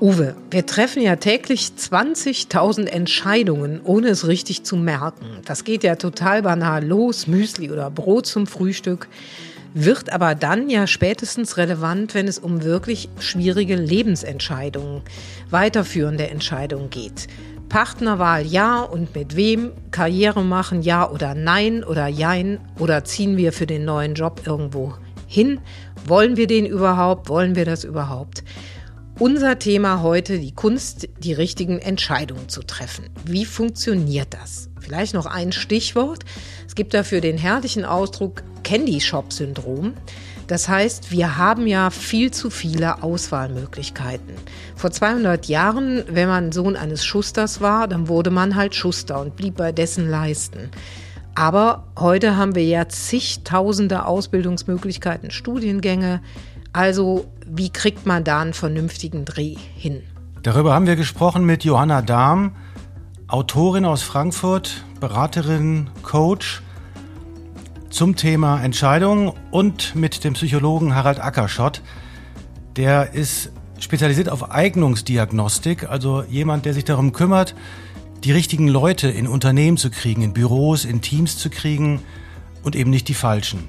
Uwe, wir treffen ja täglich 20.000 Entscheidungen, ohne es richtig zu merken. Das geht ja total banal los, Müsli oder Brot zum Frühstück, wird aber dann ja spätestens relevant, wenn es um wirklich schwierige Lebensentscheidungen, weiterführende Entscheidungen geht. Partnerwahl ja und mit wem, Karriere machen ja oder nein oder jein oder ziehen wir für den neuen Job irgendwo hin, wollen wir den überhaupt, wollen wir das überhaupt? Unser Thema heute, die Kunst, die richtigen Entscheidungen zu treffen. Wie funktioniert das? Vielleicht noch ein Stichwort. Es gibt dafür den herrlichen Ausdruck Candy Shop Syndrom. Das heißt, wir haben ja viel zu viele Auswahlmöglichkeiten. Vor 200 Jahren, wenn man Sohn eines Schusters war, dann wurde man halt Schuster und blieb bei dessen Leisten. Aber heute haben wir ja zigtausende Ausbildungsmöglichkeiten, Studiengänge, also wie kriegt man da einen vernünftigen Dreh hin? Darüber haben wir gesprochen mit Johanna Dahm, Autorin aus Frankfurt, Beraterin, Coach zum Thema Entscheidungen und mit dem Psychologen Harald Ackerschott. Der ist spezialisiert auf Eignungsdiagnostik, also jemand, der sich darum kümmert, die richtigen Leute in Unternehmen zu kriegen, in Büros, in Teams zu kriegen und eben nicht die falschen.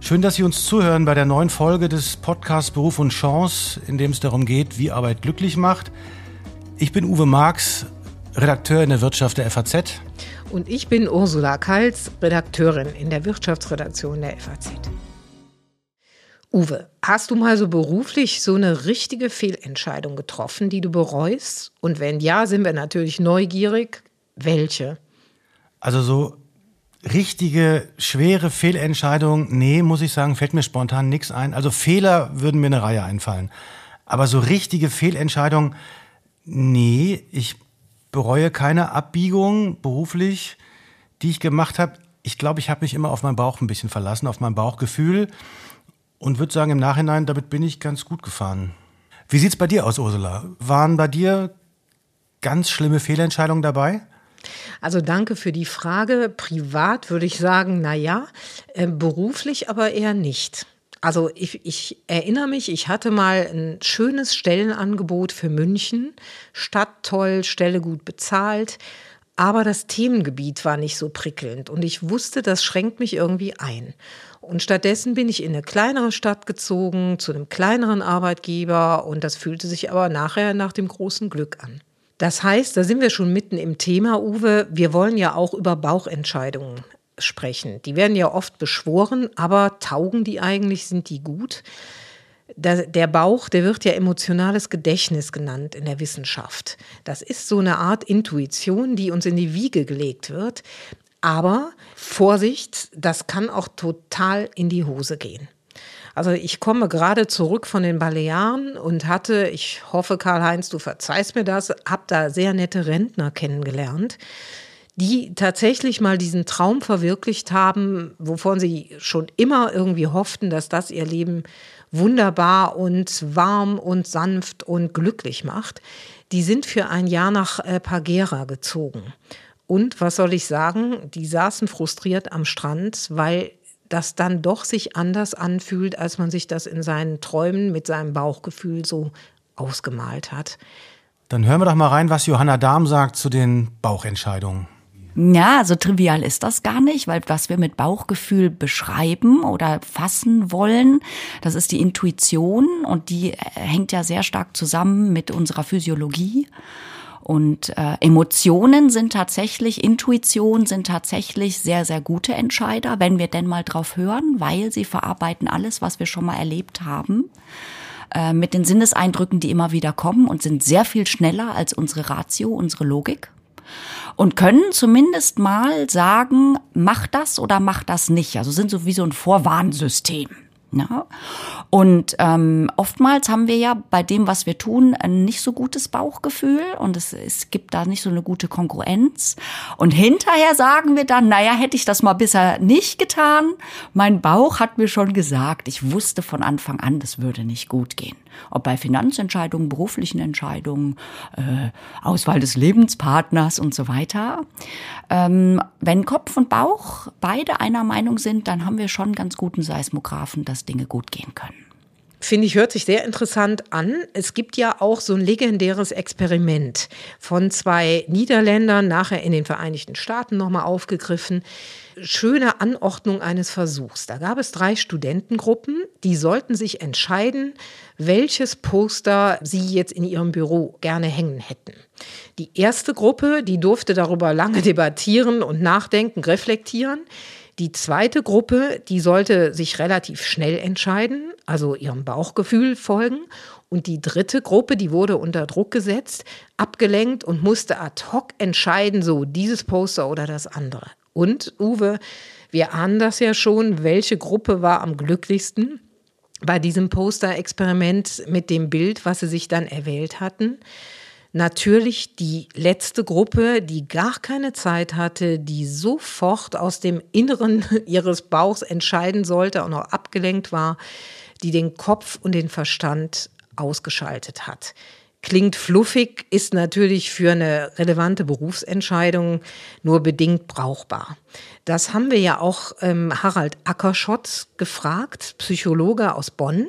Schön, dass Sie uns zuhören bei der neuen Folge des Podcasts Beruf und Chance, in dem es darum geht, wie Arbeit glücklich macht. Ich bin Uwe Marx, Redakteur in der Wirtschaft der FAZ. Und ich bin Ursula Kals, Redakteurin in der Wirtschaftsredaktion der FAZ. Uwe, hast du mal so beruflich so eine richtige Fehlentscheidung getroffen, die du bereust? Und wenn ja, sind wir natürlich neugierig. Welche? Also so richtige, schwere Fehlentscheidung, nee, muss ich sagen, fällt mir spontan nichts ein. Also Fehler würden mir eine Reihe einfallen. Aber so richtige Fehlentscheidung, nee, ich bereue keine Abbiegung beruflich, die ich gemacht habe. Ich glaube, ich habe mich immer auf meinen Bauch ein bisschen verlassen, auf mein Bauchgefühl und würde sagen, im Nachhinein, damit bin ich ganz gut gefahren. Wie sieht's bei dir aus, Ursula? Waren bei dir ganz schlimme Fehlentscheidungen dabei? Also danke für die Frage. Privat würde ich sagen, na ja, äh, beruflich aber eher nicht. Also ich, ich erinnere mich, ich hatte mal ein schönes Stellenangebot für München. Stadt toll, Stelle gut bezahlt. Aber das Themengebiet war nicht so prickelnd und ich wusste, das schränkt mich irgendwie ein. Und stattdessen bin ich in eine kleinere Stadt gezogen, zu einem kleineren Arbeitgeber und das fühlte sich aber nachher nach dem großen Glück an. Das heißt, da sind wir schon mitten im Thema, Uwe. Wir wollen ja auch über Bauchentscheidungen sprechen. Die werden ja oft beschworen, aber taugen die eigentlich? Sind die gut? Der Bauch, der wird ja emotionales Gedächtnis genannt in der Wissenschaft. Das ist so eine Art Intuition, die uns in die Wiege gelegt wird. Aber Vorsicht, das kann auch total in die Hose gehen. Also ich komme gerade zurück von den Balearen und hatte, ich hoffe, Karl-Heinz, du verzeihst mir das, habe da sehr nette Rentner kennengelernt, die tatsächlich mal diesen Traum verwirklicht haben, wovon sie schon immer irgendwie hofften, dass das ihr Leben wunderbar und warm und sanft und glücklich macht. Die sind für ein Jahr nach äh, Pagera gezogen. Und was soll ich sagen? Die saßen frustriert am Strand, weil das dann doch sich anders anfühlt, als man sich das in seinen Träumen mit seinem Bauchgefühl so ausgemalt hat. Dann hören wir doch mal rein, was Johanna Dahm sagt zu den Bauchentscheidungen. Ja, so trivial ist das gar nicht, weil was wir mit Bauchgefühl beschreiben oder fassen wollen, das ist die Intuition und die hängt ja sehr stark zusammen mit unserer Physiologie. Und äh, Emotionen sind tatsächlich, Intuition sind tatsächlich sehr, sehr gute Entscheider, wenn wir denn mal drauf hören, weil sie verarbeiten alles, was wir schon mal erlebt haben äh, mit den Sinneseindrücken, die immer wieder kommen und sind sehr viel schneller als unsere Ratio, unsere Logik und können zumindest mal sagen, mach das oder mach das nicht. Also sind so wie so ein Vorwarnsystem. Ja? Und ähm, oftmals haben wir ja bei dem, was wir tun, ein nicht so gutes Bauchgefühl und es, es gibt da nicht so eine gute Konkurrenz. Und hinterher sagen wir dann, naja, hätte ich das mal bisher nicht getan. Mein Bauch hat mir schon gesagt, ich wusste von Anfang an, das würde nicht gut gehen. Ob bei Finanzentscheidungen, beruflichen Entscheidungen, äh, Auswahl des Lebenspartners und so weiter. Ähm, wenn Kopf und Bauch beide einer Meinung sind, dann haben wir schon ganz guten Seismographen, dass Dinge gut gehen können. Finde ich, hört sich sehr interessant an. Es gibt ja auch so ein legendäres Experiment von zwei Niederländern, nachher in den Vereinigten Staaten nochmal aufgegriffen. Schöne Anordnung eines Versuchs. Da gab es drei Studentengruppen, die sollten sich entscheiden, welches Poster sie jetzt in ihrem Büro gerne hängen hätten. Die erste Gruppe, die durfte darüber lange debattieren und nachdenken, reflektieren. Die zweite Gruppe, die sollte sich relativ schnell entscheiden, also ihrem Bauchgefühl folgen. Und die dritte Gruppe, die wurde unter Druck gesetzt, abgelenkt und musste ad hoc entscheiden, so dieses Poster oder das andere. Und Uwe, wir ahnen das ja schon, welche Gruppe war am glücklichsten bei diesem Poster-Experiment mit dem Bild, was sie sich dann erwählt hatten? Natürlich die letzte Gruppe, die gar keine Zeit hatte, die sofort aus dem Inneren ihres Bauchs entscheiden sollte und auch abgelenkt war, die den Kopf und den Verstand ausgeschaltet hat. Klingt fluffig, ist natürlich für eine relevante Berufsentscheidung nur bedingt brauchbar. Das haben wir ja auch ähm, Harald Ackerschott gefragt, Psychologe aus Bonn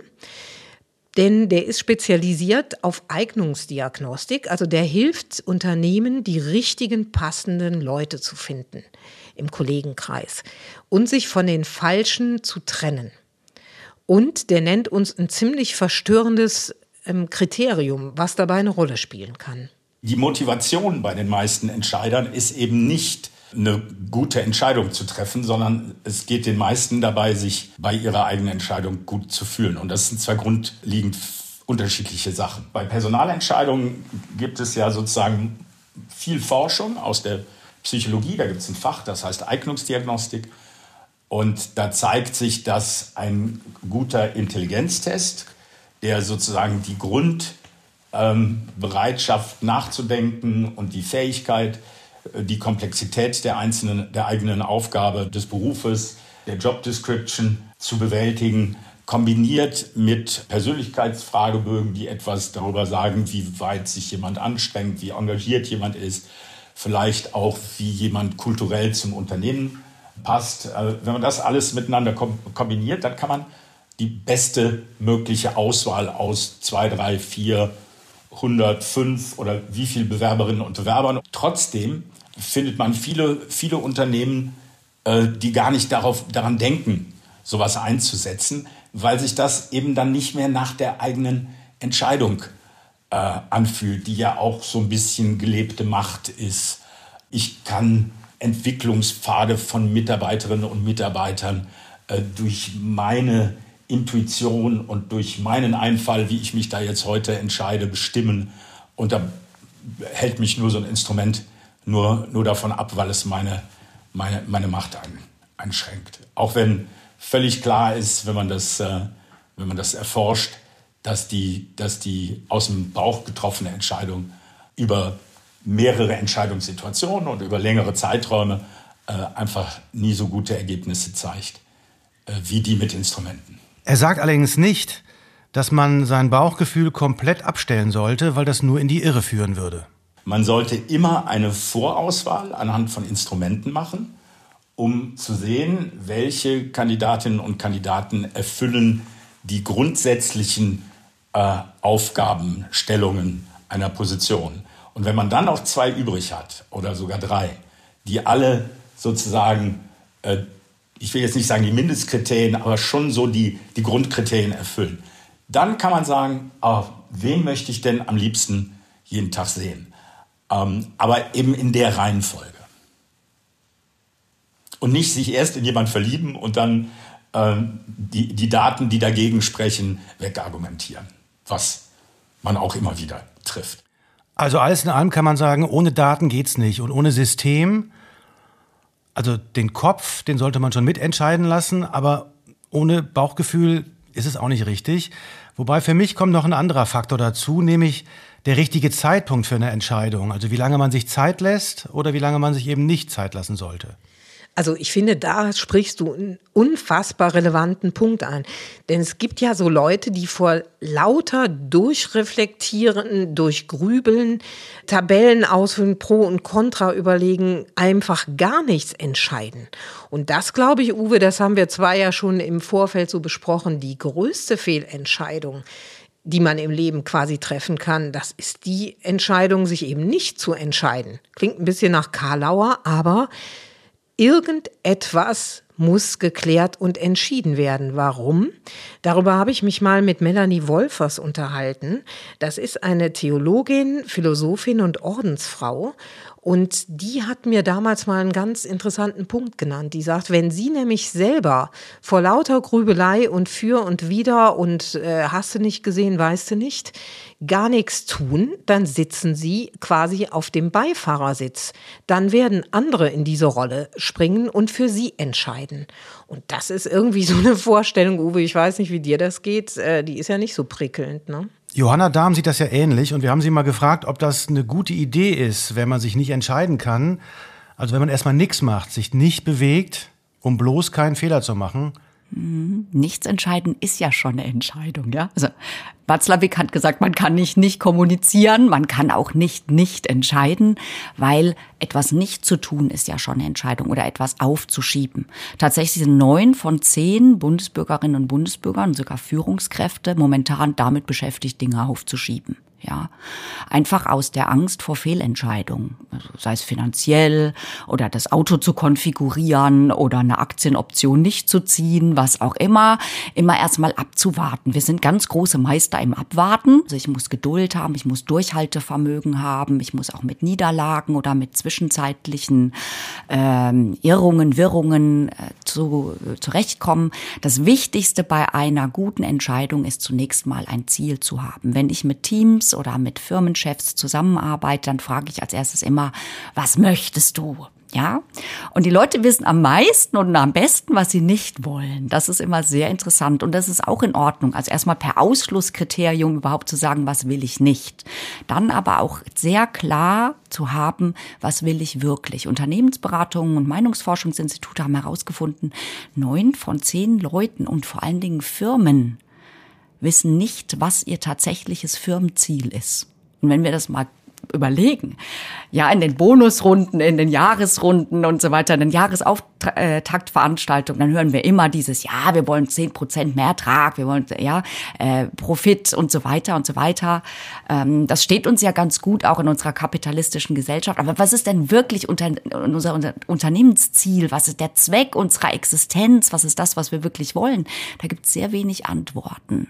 denn der ist spezialisiert auf Eignungsdiagnostik, also der hilft Unternehmen, die richtigen, passenden Leute zu finden im Kollegenkreis und sich von den falschen zu trennen. Und der nennt uns ein ziemlich verstörendes ähm, Kriterium, was dabei eine Rolle spielen kann. Die Motivation bei den meisten Entscheidern ist eben nicht eine gute Entscheidung zu treffen, sondern es geht den meisten dabei, sich bei ihrer eigenen Entscheidung gut zu fühlen. Und das sind zwei grundlegend unterschiedliche Sachen. Bei Personalentscheidungen gibt es ja sozusagen viel Forschung aus der Psychologie. Da gibt es ein Fach, das heißt Eignungsdiagnostik. Und da zeigt sich, dass ein guter Intelligenztest, der sozusagen die Grundbereitschaft ähm, nachzudenken und die Fähigkeit, die Komplexität der einzelnen, der eigenen Aufgabe des Berufes, der Job Description zu bewältigen, kombiniert mit Persönlichkeitsfragebögen, die etwas darüber sagen, wie weit sich jemand anstrengt, wie engagiert jemand ist, vielleicht auch, wie jemand kulturell zum Unternehmen passt. Äh, wenn man das alles miteinander kombiniert, dann kann man die beste mögliche Auswahl aus zwei, drei, vier, 105 oder wie viele Bewerberinnen und Bewerbern. Trotzdem findet man viele, viele Unternehmen, äh, die gar nicht darauf, daran denken, sowas einzusetzen, weil sich das eben dann nicht mehr nach der eigenen Entscheidung äh, anfühlt, die ja auch so ein bisschen gelebte Macht ist. Ich kann Entwicklungspfade von Mitarbeiterinnen und Mitarbeitern äh, durch meine Intuition und durch meinen Einfall, wie ich mich da jetzt heute entscheide, bestimmen. Und da hält mich nur so ein Instrument nur, nur davon ab, weil es meine, meine, meine Macht ein, einschränkt. Auch wenn völlig klar ist, wenn man das, äh, wenn man das erforscht, dass die, dass die aus dem Bauch getroffene Entscheidung über mehrere Entscheidungssituationen und über längere Zeiträume äh, einfach nie so gute Ergebnisse zeigt äh, wie die mit Instrumenten. Er sagt allerdings nicht, dass man sein Bauchgefühl komplett abstellen sollte, weil das nur in die Irre führen würde. Man sollte immer eine Vorauswahl anhand von Instrumenten machen, um zu sehen, welche Kandidatinnen und Kandidaten erfüllen die grundsätzlichen äh, Aufgabenstellungen einer Position. Und wenn man dann noch zwei übrig hat oder sogar drei, die alle sozusagen, äh, ich will jetzt nicht sagen die Mindestkriterien, aber schon so die, die Grundkriterien erfüllen, dann kann man sagen, oh, wen möchte ich denn am liebsten jeden Tag sehen? Ähm, aber eben in der Reihenfolge. Und nicht sich erst in jemand verlieben und dann ähm, die, die Daten, die dagegen sprechen, wegargumentieren. Was man auch immer wieder trifft. Also alles in allem kann man sagen, ohne Daten geht's nicht. Und ohne System, also den Kopf, den sollte man schon mitentscheiden lassen, aber ohne Bauchgefühl ist es auch nicht richtig. Wobei für mich kommt noch ein anderer Faktor dazu, nämlich der richtige Zeitpunkt für eine Entscheidung? Also wie lange man sich Zeit lässt oder wie lange man sich eben nicht Zeit lassen sollte? Also ich finde, da sprichst du einen unfassbar relevanten Punkt an. Denn es gibt ja so Leute, die vor lauter Durchreflektieren, Durchgrübeln, Tabellen ausfüllen, Pro und Contra überlegen, einfach gar nichts entscheiden. Und das glaube ich, Uwe, das haben wir zwar ja schon im Vorfeld so besprochen, die größte Fehlentscheidung die man im Leben quasi treffen kann, das ist die Entscheidung, sich eben nicht zu entscheiden. Klingt ein bisschen nach Karlauer, aber irgendetwas muss geklärt und entschieden werden. Warum? Darüber habe ich mich mal mit Melanie Wolfers unterhalten. Das ist eine Theologin, Philosophin und Ordensfrau. Und die hat mir damals mal einen ganz interessanten Punkt genannt. Die sagt, wenn sie nämlich selber vor lauter Grübelei und für und wider und äh, hast du nicht gesehen, weißt du nicht, gar nichts tun, dann sitzen sie quasi auf dem Beifahrersitz. Dann werden andere in diese Rolle springen und für sie entscheiden. Und das ist irgendwie so eine Vorstellung, Uwe, ich weiß nicht, wie dir das geht, äh, die ist ja nicht so prickelnd, ne? Johanna Dahm sieht das ja ähnlich und wir haben sie mal gefragt, ob das eine gute Idee ist, wenn man sich nicht entscheiden kann. Also wenn man erstmal nichts macht, sich nicht bewegt, um bloß keinen Fehler zu machen, Nichts entscheiden ist ja schon eine Entscheidung, ja. Also Watzlawick hat gesagt, man kann nicht nicht kommunizieren, man kann auch nicht nicht entscheiden, weil etwas nicht zu tun ist ja schon eine Entscheidung oder etwas aufzuschieben. Tatsächlich sind neun von zehn Bundesbürgerinnen und Bundesbürgern, sogar Führungskräfte, momentan damit beschäftigt, Dinge aufzuschieben ja. Einfach aus der Angst vor Fehlentscheidungen, also sei es finanziell oder das Auto zu konfigurieren oder eine Aktienoption nicht zu ziehen, was auch immer, immer erstmal abzuwarten. Wir sind ganz große Meister im Abwarten. Also ich muss Geduld haben, ich muss Durchhaltevermögen haben, ich muss auch mit Niederlagen oder mit zwischenzeitlichen ähm, Irrungen, Wirrungen äh, zu, äh, zurechtkommen. Das Wichtigste bei einer guten Entscheidung ist zunächst mal ein Ziel zu haben. Wenn ich mit Teams oder mit Firmenchefs zusammenarbeite, dann frage ich als erstes immer, was möchtest du? Ja, und die Leute wissen am meisten und am besten, was sie nicht wollen. Das ist immer sehr interessant und das ist auch in Ordnung. Also erstmal per Ausschlusskriterium überhaupt zu sagen, was will ich nicht. Dann aber auch sehr klar zu haben, was will ich wirklich. Unternehmensberatungen und Meinungsforschungsinstitute haben herausgefunden, neun von zehn Leuten und vor allen Dingen Firmen wissen nicht, was ihr tatsächliches Firmenziel ist. Und wenn wir das mal überlegen, ja, in den Bonusrunden, in den Jahresrunden und so weiter, in den Jahresauftaktveranstaltungen, dann hören wir immer dieses, ja, wir wollen zehn Prozent mehr Ertrag, wir wollen, ja, äh, Profit und so weiter und so weiter. Ähm, das steht uns ja ganz gut auch in unserer kapitalistischen Gesellschaft. Aber was ist denn wirklich unter, unser, unser Unternehmensziel? Was ist der Zweck unserer Existenz? Was ist das, was wir wirklich wollen? Da gibt es sehr wenig Antworten.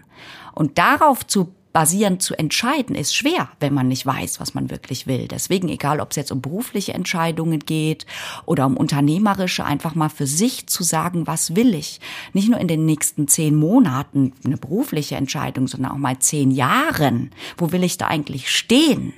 Und darauf zu basierend zu entscheiden, ist schwer, wenn man nicht weiß, was man wirklich will. Deswegen, egal ob es jetzt um berufliche Entscheidungen geht oder um unternehmerische, einfach mal für sich zu sagen, was will ich? Nicht nur in den nächsten zehn Monaten eine berufliche Entscheidung, sondern auch mal zehn Jahren. Wo will ich da eigentlich stehen?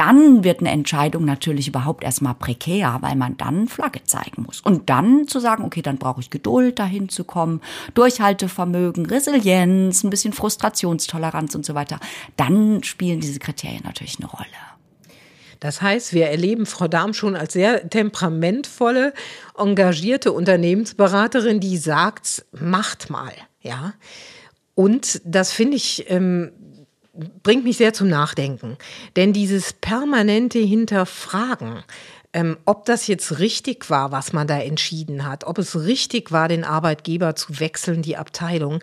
Dann wird eine Entscheidung natürlich überhaupt erstmal prekär, weil man dann Flagge zeigen muss. Und dann zu sagen, okay, dann brauche ich Geduld, dahin zu kommen, Durchhaltevermögen, Resilienz, ein bisschen Frustrationstoleranz und so weiter. Dann spielen diese Kriterien natürlich eine Rolle. Das heißt, wir erleben Frau Dahm schon als sehr temperamentvolle, engagierte Unternehmensberaterin, die sagt, macht mal, ja. Und das finde ich ähm, bringt mich sehr zum Nachdenken. Denn dieses permanente Hinterfragen, ähm, ob das jetzt richtig war, was man da entschieden hat, ob es richtig war, den Arbeitgeber zu wechseln, die Abteilung,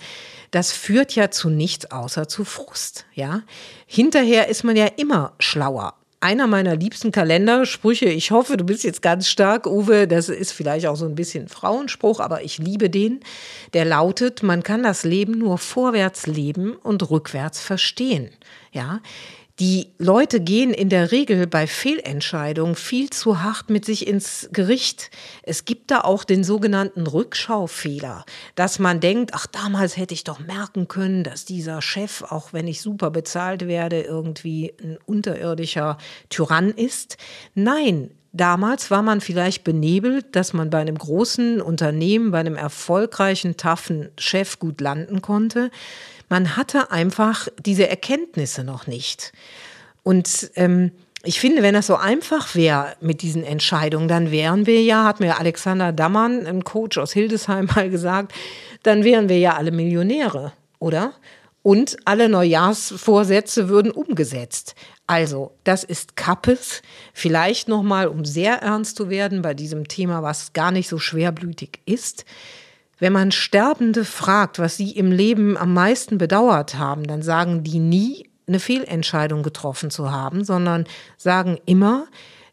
das führt ja zu nichts außer zu Frust, ja. Hinterher ist man ja immer schlauer einer meiner liebsten Kalendersprüche. Ich hoffe, du bist jetzt ganz stark, Uwe. Das ist vielleicht auch so ein bisschen Frauenspruch, aber ich liebe den. Der lautet, man kann das Leben nur vorwärts leben und rückwärts verstehen. Ja, die Leute gehen in der Regel bei Fehlentscheidungen viel zu hart mit sich ins Gericht. Es gibt da auch den sogenannten Rückschaufehler, dass man denkt, ach, damals hätte ich doch merken können, dass dieser Chef, auch wenn ich super bezahlt werde, irgendwie ein unterirdischer Tyrann ist. Nein, Damals war man vielleicht benebelt, dass man bei einem großen Unternehmen, bei einem erfolgreichen, taffen Chef gut landen konnte. Man hatte einfach diese Erkenntnisse noch nicht. Und ähm, ich finde, wenn das so einfach wäre mit diesen Entscheidungen, dann wären wir ja, hat mir Alexander Dammann, ein Coach aus Hildesheim, mal gesagt, dann wären wir ja alle Millionäre, oder? Und alle Neujahrsvorsätze würden umgesetzt. Also, das ist Kappes. Vielleicht nochmal, um sehr ernst zu werden bei diesem Thema, was gar nicht so schwerblütig ist. Wenn man Sterbende fragt, was sie im Leben am meisten bedauert haben, dann sagen die nie, eine Fehlentscheidung getroffen zu haben, sondern sagen immer,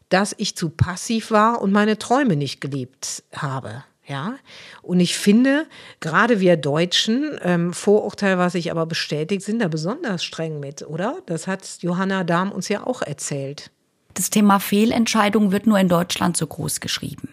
dass ich zu passiv war und meine Träume nicht gelebt habe. Ja, und ich finde, gerade wir Deutschen, ähm, Vorurteil, was sich aber bestätigt, sind da besonders streng mit, oder? Das hat Johanna Dahm uns ja auch erzählt. Das Thema Fehlentscheidung wird nur in Deutschland so groß geschrieben.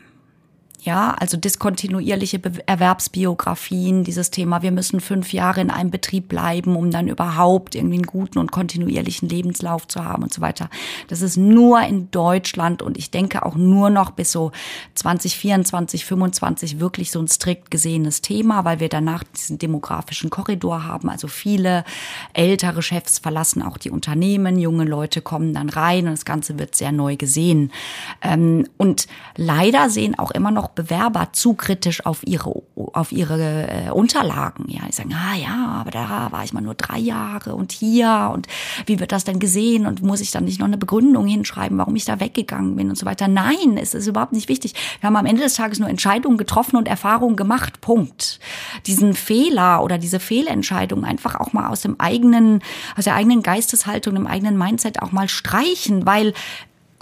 Ja, also diskontinuierliche Erwerbsbiografien, dieses Thema, wir müssen fünf Jahre in einem Betrieb bleiben, um dann überhaupt irgendwie einen guten und kontinuierlichen Lebenslauf zu haben und so weiter. Das ist nur in Deutschland und ich denke auch nur noch bis so 2024, 25 wirklich so ein strikt gesehenes Thema, weil wir danach diesen demografischen Korridor haben. Also viele ältere Chefs verlassen auch die Unternehmen, junge Leute kommen dann rein und das Ganze wird sehr neu gesehen. Ähm, und leider sehen auch immer noch Bewerber zu kritisch auf ihre, auf ihre äh, Unterlagen. Ja, die sagen, ah ja, aber da war ich mal nur drei Jahre und hier und wie wird das denn gesehen und muss ich dann nicht noch eine Begründung hinschreiben, warum ich da weggegangen bin und so weiter. Nein, es ist überhaupt nicht wichtig. Wir haben am Ende des Tages nur Entscheidungen getroffen und Erfahrungen gemacht. Punkt. Diesen Fehler oder diese Fehlentscheidung einfach auch mal aus dem eigenen, aus der eigenen Geisteshaltung, dem eigenen Mindset auch mal streichen, weil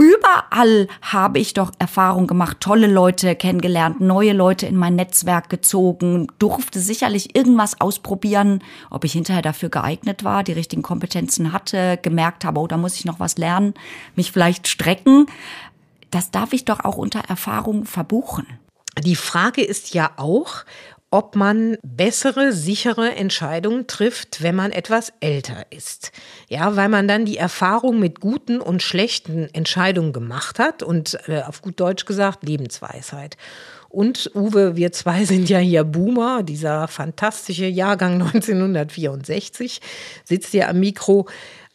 Überall habe ich doch Erfahrung gemacht, tolle Leute kennengelernt, neue Leute in mein Netzwerk gezogen, durfte sicherlich irgendwas ausprobieren, ob ich hinterher dafür geeignet war, die richtigen Kompetenzen hatte, gemerkt habe, oh, da muss ich noch was lernen, mich vielleicht strecken. Das darf ich doch auch unter Erfahrung verbuchen. Die Frage ist ja auch, ob man bessere, sichere Entscheidungen trifft, wenn man etwas älter ist. Ja, weil man dann die Erfahrung mit guten und schlechten Entscheidungen gemacht hat und äh, auf gut Deutsch gesagt Lebensweisheit. Und Uwe, wir zwei sind ja hier Boomer, dieser fantastische Jahrgang 1964, sitzt hier am Mikro.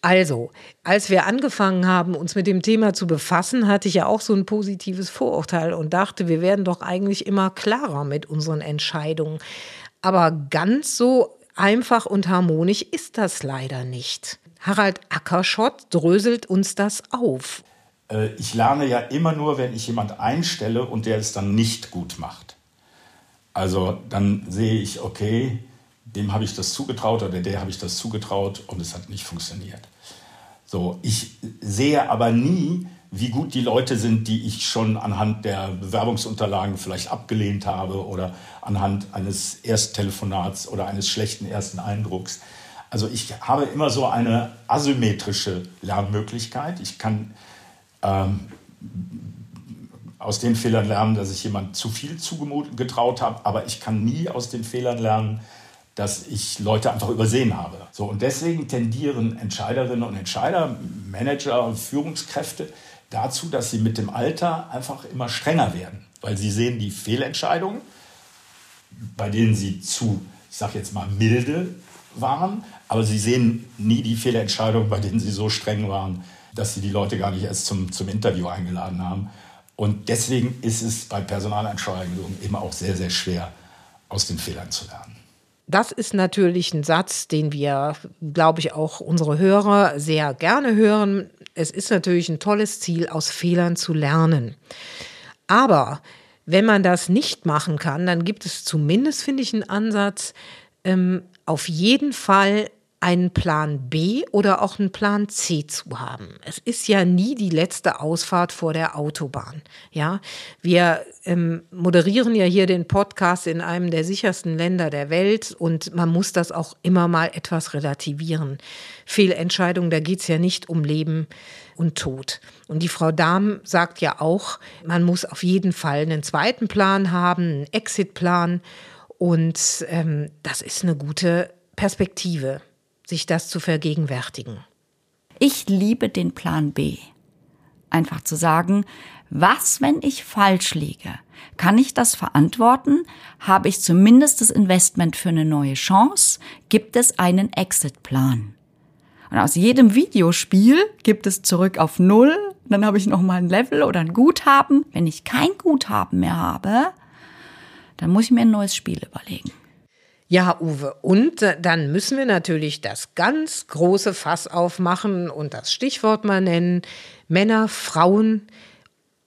Also, als wir angefangen haben, uns mit dem Thema zu befassen, hatte ich ja auch so ein positives Vorurteil und dachte, wir werden doch eigentlich immer klarer mit unseren Entscheidungen. Aber ganz so einfach und harmonisch ist das leider nicht. Harald Ackerschott dröselt uns das auf. Äh, ich lerne ja immer nur, wenn ich jemand einstelle und der es dann nicht gut macht. Also dann sehe ich, okay, dem habe ich das zugetraut oder der habe ich das zugetraut und es hat nicht funktioniert. So, ich sehe aber nie, wie gut die Leute sind, die ich schon anhand der Bewerbungsunterlagen vielleicht abgelehnt habe oder anhand eines Ersttelefonats oder eines schlechten ersten Eindrucks. Also ich habe immer so eine asymmetrische Lernmöglichkeit. Ich kann ähm, aus den Fehlern lernen, dass ich jemand zu viel zugetraut habe, aber ich kann nie aus den Fehlern lernen, dass ich Leute einfach übersehen habe. So, und deswegen tendieren Entscheiderinnen und Entscheider, Manager und Führungskräfte dazu, dass sie mit dem Alter einfach immer strenger werden, weil sie sehen die Fehlentscheidungen, bei denen sie zu, ich sage jetzt mal, milde waren, aber sie sehen nie die Fehlentscheidungen, bei denen sie so streng waren, dass sie die Leute gar nicht erst zum, zum Interview eingeladen haben. Und deswegen ist es bei Personalentscheidungen immer auch sehr, sehr schwer, aus den Fehlern zu lernen. Das ist natürlich ein Satz, den wir, glaube ich, auch unsere Hörer sehr gerne hören. Es ist natürlich ein tolles Ziel, aus Fehlern zu lernen. Aber wenn man das nicht machen kann, dann gibt es zumindest, finde ich, einen Ansatz, ähm, auf jeden Fall einen Plan B oder auch einen Plan C zu haben. Es ist ja nie die letzte Ausfahrt vor der Autobahn. Ja, wir ähm, moderieren ja hier den Podcast in einem der sichersten Länder der Welt und man muss das auch immer mal etwas relativieren. Fehlentscheidungen, da geht es ja nicht um Leben und Tod. Und die Frau Dahm sagt ja auch, man muss auf jeden Fall einen zweiten Plan haben, einen Exit-Plan. Und ähm, das ist eine gute Perspektive sich das zu vergegenwärtigen. Ich liebe den Plan B. Einfach zu sagen, was, wenn ich falsch liege? Kann ich das verantworten? Habe ich zumindest das Investment für eine neue Chance? Gibt es einen Exit-Plan? Und aus jedem Videospiel gibt es zurück auf Null Dann habe ich noch mal ein Level oder ein Guthaben. Wenn ich kein Guthaben mehr habe, dann muss ich mir ein neues Spiel überlegen. Ja, Uwe, und äh, dann müssen wir natürlich das ganz große Fass aufmachen und das Stichwort mal nennen. Männer, Frauen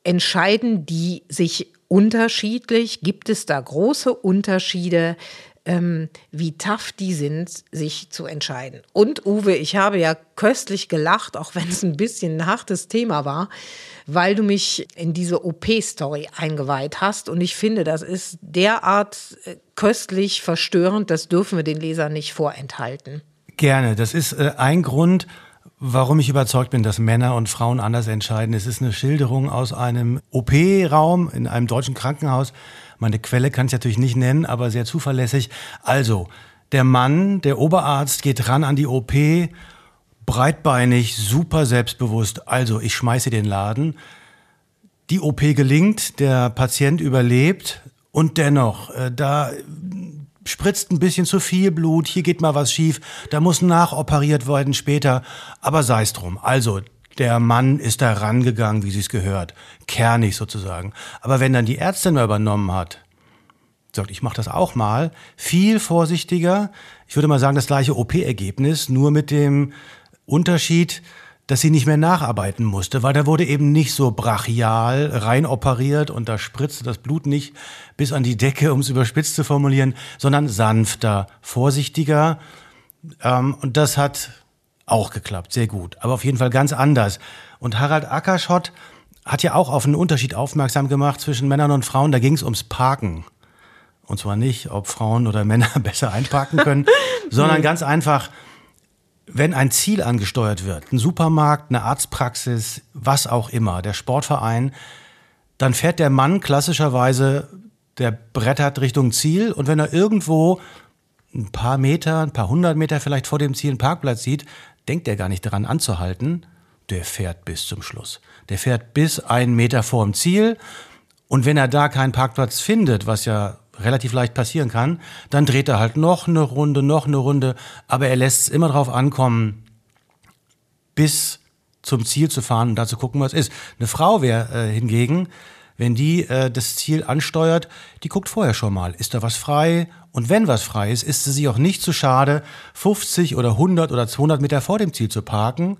entscheiden die sich unterschiedlich? Gibt es da große Unterschiede? Ähm, wie tough die sind, sich zu entscheiden. Und Uwe, ich habe ja köstlich gelacht, auch wenn es ein bisschen ein hartes Thema war, weil du mich in diese OP-Story eingeweiht hast. Und ich finde, das ist derart äh, köstlich verstörend, das dürfen wir den Lesern nicht vorenthalten. Gerne. Das ist äh, ein Grund, warum ich überzeugt bin, dass Männer und Frauen anders entscheiden. Es ist eine Schilderung aus einem OP-Raum in einem deutschen Krankenhaus meine Quelle kann ich natürlich nicht nennen, aber sehr zuverlässig. Also, der Mann, der Oberarzt, geht ran an die OP, breitbeinig, super selbstbewusst. Also, ich schmeiße den Laden. Die OP gelingt, der Patient überlebt und dennoch, äh, da spritzt ein bisschen zu viel Blut, hier geht mal was schief, da muss nachoperiert werden später, aber sei es drum. Also, der Mann ist da rangegangen, wie sie es gehört. Kernig sozusagen. Aber wenn dann die Ärztin mal übernommen hat, sagt, ich mache das auch mal, viel vorsichtiger. Ich würde mal sagen, das gleiche OP-Ergebnis, nur mit dem Unterschied, dass sie nicht mehr nacharbeiten musste, weil da wurde eben nicht so brachial rein operiert und da spritzte das Blut nicht bis an die Decke, um es überspitzt zu formulieren, sondern sanfter, vorsichtiger. Ähm, und das hat auch geklappt, sehr gut. Aber auf jeden Fall ganz anders. Und Harald Ackerschott hat ja auch auf einen Unterschied aufmerksam gemacht zwischen Männern und Frauen. Da ging es ums Parken. Und zwar nicht, ob Frauen oder Männer besser einparken können, sondern ganz einfach, wenn ein Ziel angesteuert wird, ein Supermarkt, eine Arztpraxis, was auch immer, der Sportverein, dann fährt der Mann klassischerweise, der brettert Richtung Ziel und wenn er irgendwo ein paar Meter, ein paar hundert Meter vielleicht vor dem Ziel einen Parkplatz sieht, denkt er gar nicht daran anzuhalten, der fährt bis zum Schluss. Der fährt bis einen Meter vor dem Ziel. Und wenn er da keinen Parkplatz findet, was ja relativ leicht passieren kann, dann dreht er halt noch eine Runde, noch eine Runde. Aber er lässt es immer darauf ankommen, bis zum Ziel zu fahren und da zu gucken, was ist. Eine Frau wäre äh, hingegen, wenn die äh, das Ziel ansteuert, die guckt vorher schon mal, ist da was frei? Und wenn was frei ist, ist sie sich auch nicht zu schade, 50 oder 100 oder 200 Meter vor dem Ziel zu parken,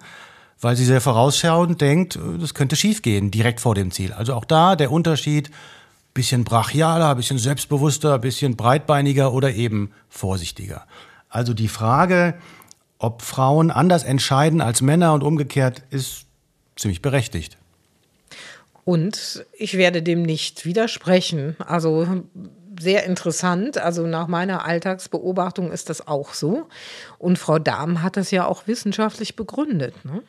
weil sie sehr vorausschauend denkt, äh, das könnte schiefgehen direkt vor dem Ziel. Also auch da der Unterschied, bisschen brachialer, bisschen selbstbewusster, bisschen breitbeiniger oder eben vorsichtiger. Also die Frage, ob Frauen anders entscheiden als Männer und umgekehrt, ist ziemlich berechtigt. Und ich werde dem nicht widersprechen. Also sehr interessant. Also nach meiner Alltagsbeobachtung ist das auch so. Und Frau Dahm hat das ja auch wissenschaftlich begründet. Ne?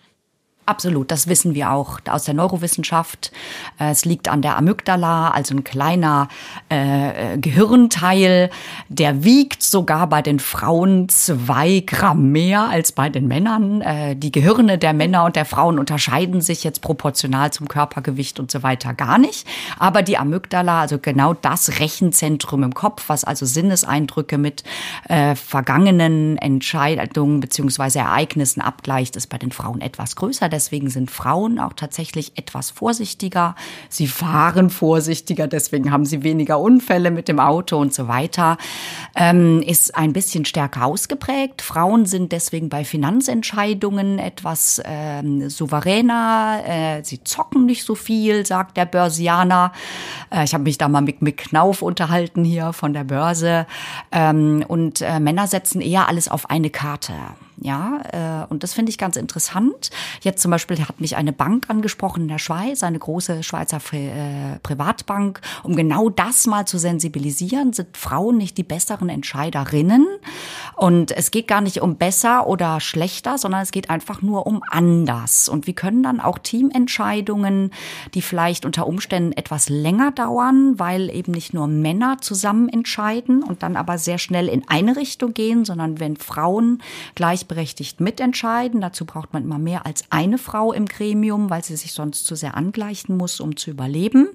Absolut, das wissen wir auch aus der Neurowissenschaft. Äh, es liegt an der Amygdala, also ein kleiner äh, Gehirnteil, der wiegt sogar bei den Frauen zwei Gramm mehr als bei den Männern. Äh, die Gehirne der Männer und der Frauen unterscheiden sich jetzt proportional zum Körpergewicht und so weiter gar nicht. Aber die Amygdala, also genau das Rechenzentrum im Kopf, was also Sinneseindrücke mit äh, vergangenen Entscheidungen beziehungsweise Ereignissen abgleicht, ist bei den Frauen etwas größer. Deswegen sind Frauen auch tatsächlich etwas vorsichtiger. Sie fahren vorsichtiger, deswegen haben sie weniger Unfälle mit dem Auto und so weiter. Ähm, ist ein bisschen stärker ausgeprägt. Frauen sind deswegen bei Finanzentscheidungen etwas ähm, souveräner. Äh, sie zocken nicht so viel, sagt der Börsianer. Äh, ich habe mich da mal mit Mick Knauf unterhalten hier von der Börse. Ähm, und äh, Männer setzen eher alles auf eine Karte. Ja, äh, und das finde ich ganz interessant. Jetzt zum Beispiel hat mich eine Bank angesprochen in der Schweiz, eine große Schweizer äh, Privatbank, um genau das mal zu sensibilisieren. Sind Frauen nicht die besseren Entscheiderinnen? Und es geht gar nicht um besser oder schlechter, sondern es geht einfach nur um anders. Und wir können dann auch Teamentscheidungen, die vielleicht unter Umständen etwas länger dauern, weil eben nicht nur Männer zusammen entscheiden und dann aber sehr schnell in eine Richtung gehen, sondern wenn Frauen gleich gleichberechtigt mitentscheiden. Dazu braucht man immer mehr als eine Frau im Gremium, weil sie sich sonst zu sehr angleichen muss, um zu überleben.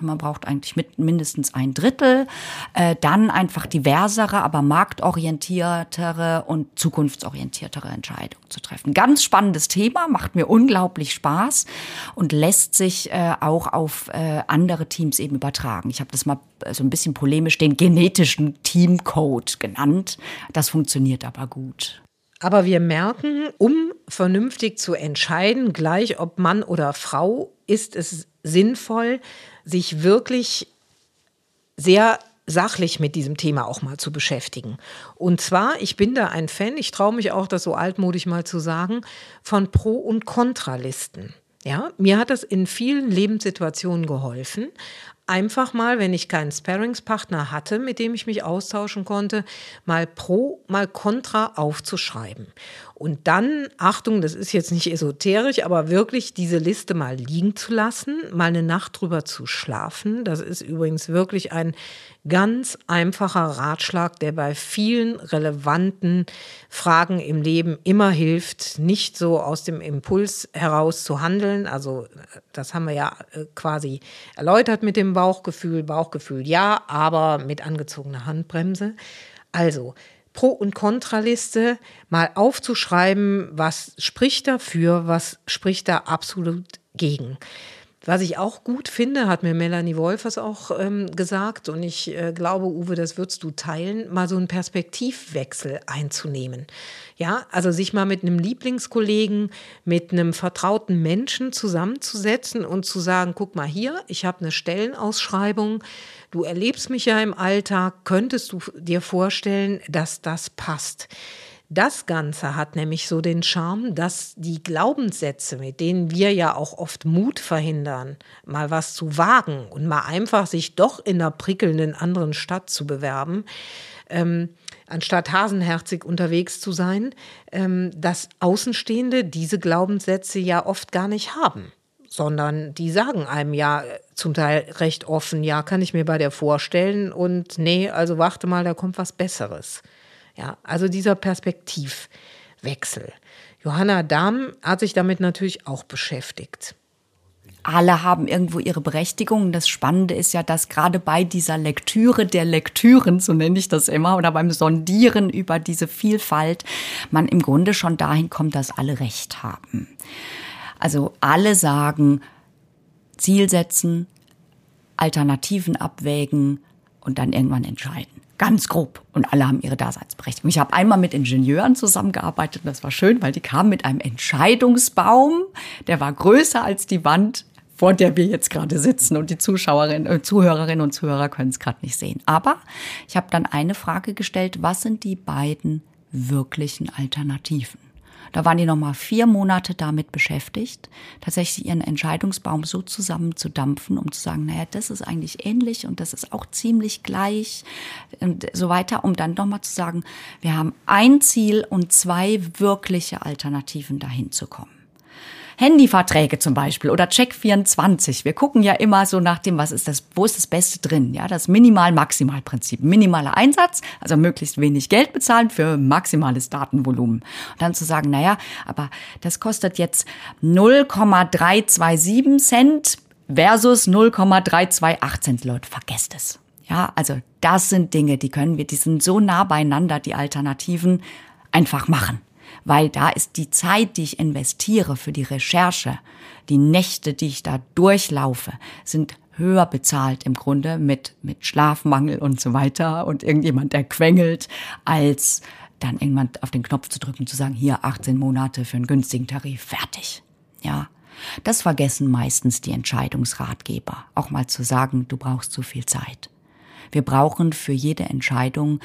Man braucht eigentlich mit mindestens ein Drittel. Äh, dann einfach diversere, aber marktorientiertere und zukunftsorientiertere Entscheidungen zu treffen. Ganz spannendes Thema, macht mir unglaublich Spaß und lässt sich äh, auch auf äh, andere Teams eben übertragen. Ich habe das mal so ein bisschen polemisch den genetischen Teamcode genannt. Das funktioniert aber gut. Aber wir merken, um vernünftig zu entscheiden, gleich ob Mann oder Frau, ist es sinnvoll, sich wirklich sehr sachlich mit diesem Thema auch mal zu beschäftigen. Und zwar, ich bin da ein Fan, ich traue mich auch, das so altmodisch mal zu sagen, von Pro- und Kontralisten. Ja, mir hat das in vielen Lebenssituationen geholfen, einfach mal, wenn ich keinen Sparringspartner hatte, mit dem ich mich austauschen konnte, mal pro, mal contra aufzuschreiben. Und dann, Achtung, das ist jetzt nicht esoterisch, aber wirklich diese Liste mal liegen zu lassen, mal eine Nacht drüber zu schlafen. Das ist übrigens wirklich ein ganz einfacher Ratschlag, der bei vielen relevanten Fragen im Leben immer hilft, nicht so aus dem Impuls heraus zu handeln. Also das haben wir ja äh, quasi erläutert mit dem Bauchgefühl. Bauchgefühl ja, aber mit angezogener Handbremse. Also Pro- und Kontraliste mal aufzuschreiben, was spricht dafür, was spricht da absolut gegen. Was ich auch gut finde, hat mir Melanie Wolfers auch ähm, gesagt, und ich äh, glaube, Uwe, das würdest du teilen, mal so einen Perspektivwechsel einzunehmen. Ja, also sich mal mit einem Lieblingskollegen, mit einem vertrauten Menschen zusammenzusetzen und zu sagen, guck mal hier, ich habe eine Stellenausschreibung, du erlebst mich ja im Alltag, könntest du dir vorstellen, dass das passt? Das Ganze hat nämlich so den Charme, dass die Glaubenssätze, mit denen wir ja auch oft Mut verhindern, mal was zu wagen und mal einfach sich doch in einer prickelnden anderen Stadt zu bewerben, ähm, anstatt hasenherzig unterwegs zu sein, ähm, dass Außenstehende diese Glaubenssätze ja oft gar nicht haben sondern die sagen einem ja zum Teil recht offen, ja, kann ich mir bei dir vorstellen und nee, also warte mal, da kommt was Besseres. Ja, also dieser Perspektivwechsel. Johanna Dahm hat sich damit natürlich auch beschäftigt. Alle haben irgendwo ihre Berechtigung. Das Spannende ist ja, dass gerade bei dieser Lektüre der Lektüren, so nenne ich das immer, oder beim Sondieren über diese Vielfalt, man im Grunde schon dahin kommt, dass alle Recht haben. Also alle sagen, Ziel setzen, Alternativen abwägen und dann irgendwann entscheiden. Ganz grob. Und alle haben ihre Daseinsberechtigung. Ich habe einmal mit Ingenieuren zusammengearbeitet und das war schön, weil die kamen mit einem Entscheidungsbaum, der war größer als die Wand, vor der wir jetzt gerade sitzen. Und die Zuschauerinnen, äh, Zuhörerinnen und Zuhörer können es gerade nicht sehen. Aber ich habe dann eine Frage gestellt, was sind die beiden wirklichen Alternativen? Da waren die nochmal vier Monate damit beschäftigt, tatsächlich ihren Entscheidungsbaum so zusammenzudampfen, um zu sagen, naja, das ist eigentlich ähnlich und das ist auch ziemlich gleich und so weiter, um dann nochmal zu sagen, wir haben ein Ziel und zwei wirkliche Alternativen dahin zu kommen. Handyverträge zum Beispiel oder Check24. Wir gucken ja immer so nach dem, was ist das, wo ist das Beste drin? Ja, das Minimal-Maximal-Prinzip. Minimaler Einsatz, also möglichst wenig Geld bezahlen für maximales Datenvolumen. Und dann zu sagen, naja, aber das kostet jetzt 0,327 Cent versus 0,328 Cent. Leute, vergesst es. Ja, also das sind Dinge, die können wir, die sind so nah beieinander, die Alternativen einfach machen weil da ist die Zeit, die ich investiere für die Recherche, die Nächte, die ich da durchlaufe, sind höher bezahlt im Grunde mit, mit Schlafmangel und so weiter und irgendjemand, der quengelt, als dann irgendwann auf den Knopf zu drücken, zu sagen, hier 18 Monate für einen günstigen Tarif, fertig. Ja. Das vergessen meistens die Entscheidungsratgeber, auch mal zu sagen, du brauchst zu viel Zeit. Wir brauchen für jede Entscheidung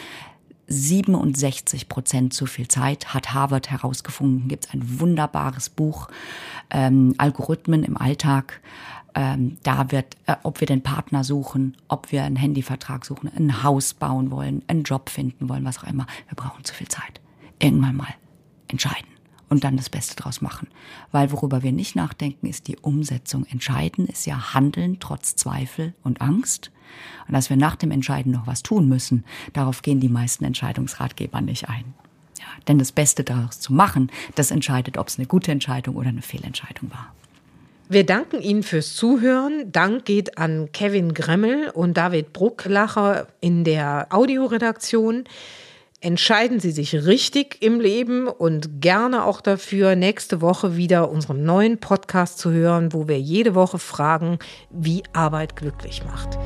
67 Prozent zu viel Zeit, hat Harvard herausgefunden. Gibt es ein wunderbares Buch, ähm, Algorithmen im Alltag. Ähm, da wird, äh, ob wir den Partner suchen, ob wir einen Handyvertrag suchen, ein Haus bauen wollen, einen Job finden wollen, was auch immer. Wir brauchen zu viel Zeit. Irgendwann mal entscheiden und dann das Beste draus machen. Weil worüber wir nicht nachdenken, ist die Umsetzung. Entscheiden ist ja Handeln trotz Zweifel und Angst. Und dass wir nach dem Entscheiden noch was tun müssen, darauf gehen die meisten Entscheidungsratgeber nicht ein. Ja. Denn das Beste daraus zu machen, das entscheidet, ob es eine gute Entscheidung oder eine Fehlentscheidung war. Wir danken Ihnen fürs Zuhören. Dank geht an Kevin Gremmel und David Brucklacher in der Audioredaktion. Entscheiden Sie sich richtig im Leben und gerne auch dafür, nächste Woche wieder unseren neuen Podcast zu hören, wo wir jede Woche fragen, wie Arbeit glücklich macht.